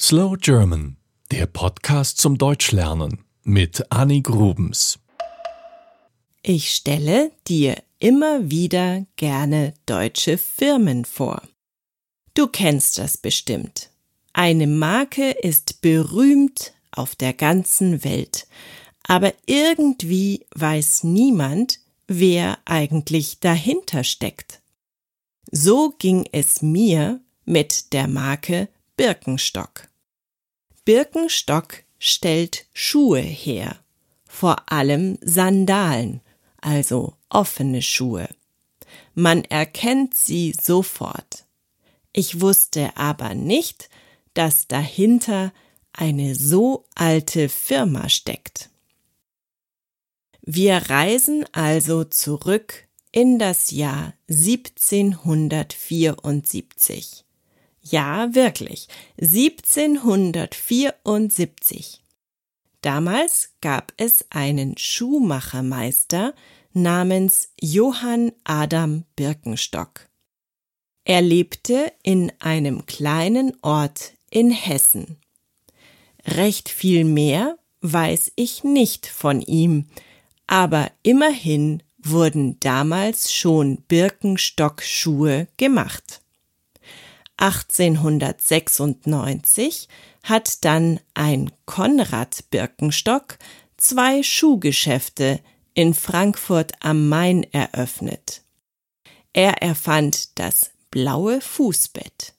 Slow German, der Podcast zum Deutschlernen mit Annie Grubens. Ich stelle dir immer wieder gerne deutsche Firmen vor. Du kennst das bestimmt. Eine Marke ist berühmt auf der ganzen Welt, aber irgendwie weiß niemand, wer eigentlich dahinter steckt. So ging es mir mit der Marke Birkenstock. Birkenstock stellt Schuhe her, vor allem Sandalen, also offene Schuhe. Man erkennt sie sofort. Ich wusste aber nicht, dass dahinter eine so alte Firma steckt. Wir reisen also zurück in das Jahr 1774. Ja, wirklich. 1774. Damals gab es einen Schuhmachermeister namens Johann Adam Birkenstock. Er lebte in einem kleinen Ort in Hessen. Recht viel mehr weiß ich nicht von ihm, aber immerhin wurden damals schon Birkenstock-Schuhe gemacht. 1896 hat dann ein Konrad Birkenstock zwei Schuhgeschäfte in Frankfurt am Main eröffnet. Er erfand das blaue Fußbett.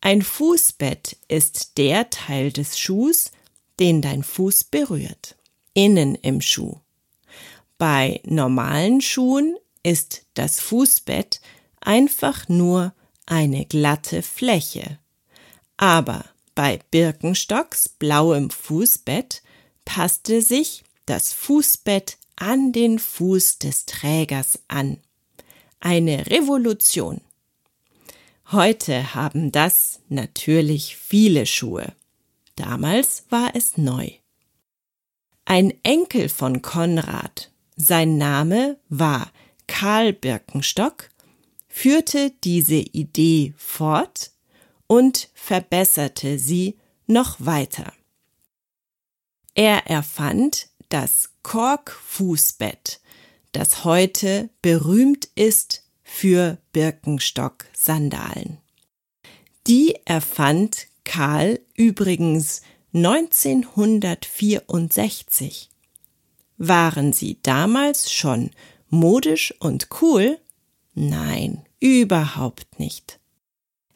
Ein Fußbett ist der Teil des Schuhs, den dein Fuß berührt, innen im Schuh. Bei normalen Schuhen ist das Fußbett einfach nur eine glatte Fläche. Aber bei Birkenstocks blauem Fußbett passte sich das Fußbett an den Fuß des Trägers an. Eine Revolution. Heute haben das natürlich viele Schuhe. Damals war es neu. Ein Enkel von Konrad, sein Name war Karl Birkenstock, führte diese Idee fort und verbesserte sie noch weiter. Er erfand das Korkfußbett, das heute berühmt ist für Birkenstock-Sandalen. Die erfand Karl übrigens 1964. Waren sie damals schon modisch und cool? Nein, Überhaupt nicht.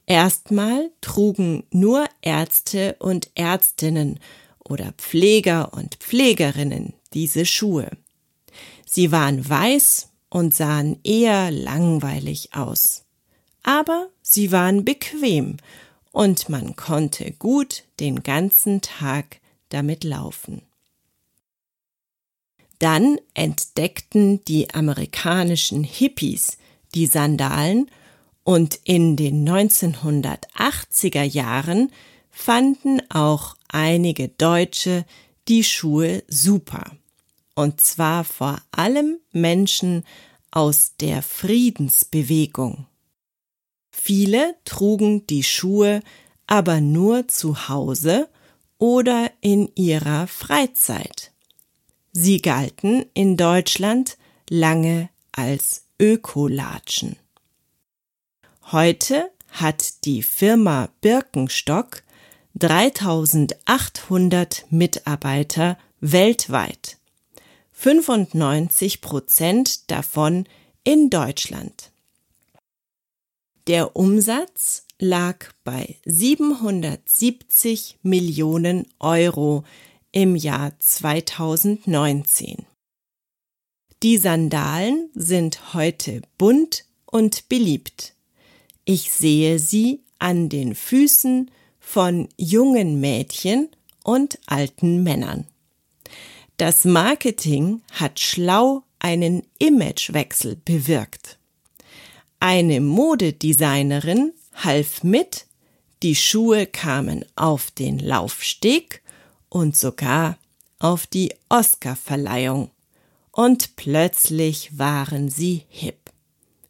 Erstmal trugen nur Ärzte und Ärztinnen oder Pfleger und Pflegerinnen diese Schuhe. Sie waren weiß und sahen eher langweilig aus. Aber sie waren bequem und man konnte gut den ganzen Tag damit laufen. Dann entdeckten die amerikanischen Hippies die Sandalen und in den 1980er Jahren fanden auch einige Deutsche die Schuhe super. Und zwar vor allem Menschen aus der Friedensbewegung. Viele trugen die Schuhe aber nur zu Hause oder in ihrer Freizeit. Sie galten in Deutschland lange als Ökolatschen. Heute hat die Firma Birkenstock 3800 Mitarbeiter weltweit, 95 Prozent davon in Deutschland. Der Umsatz lag bei 770 Millionen Euro im Jahr 2019. Die Sandalen sind heute bunt und beliebt. Ich sehe sie an den Füßen von jungen Mädchen und alten Männern. Das Marketing hat schlau einen Imagewechsel bewirkt. Eine Modedesignerin half mit, die Schuhe kamen auf den Laufsteg und sogar auf die Oscarverleihung und plötzlich waren sie hip.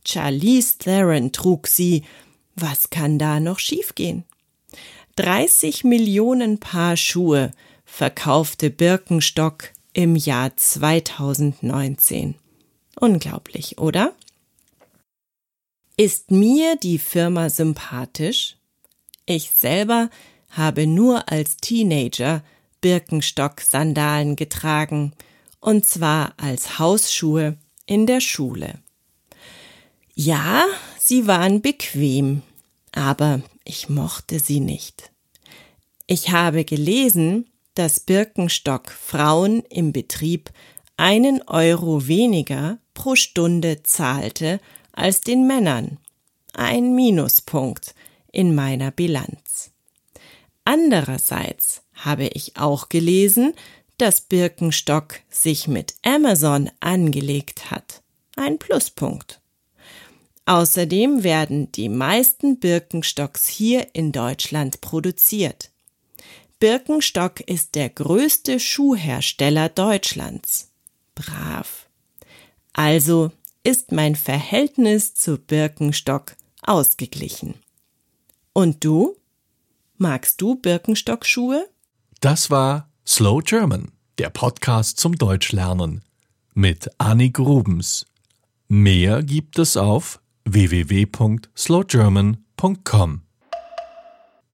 Charlize Theron trug sie. Was kann da noch schiefgehen? 30 Millionen Paar Schuhe verkaufte Birkenstock im Jahr 2019. Unglaublich, oder? Ist mir die Firma sympathisch? Ich selber habe nur als Teenager Birkenstock-Sandalen getragen, und zwar als Hausschuhe in der Schule. Ja, sie waren bequem, aber ich mochte sie nicht. Ich habe gelesen, dass Birkenstock Frauen im Betrieb einen Euro weniger pro Stunde zahlte als den Männern. Ein Minuspunkt in meiner Bilanz. Andererseits habe ich auch gelesen, dass Birkenstock sich mit Amazon angelegt hat. Ein Pluspunkt. Außerdem werden die meisten Birkenstocks hier in Deutschland produziert. Birkenstock ist der größte Schuhhersteller Deutschlands. Brav. Also ist mein Verhältnis zu Birkenstock ausgeglichen. Und du? Magst du Birkenstock-Schuhe? Das war Slow German, der Podcast zum Deutschlernen mit Annie Grubens. Mehr gibt es auf www.slowgerman.com.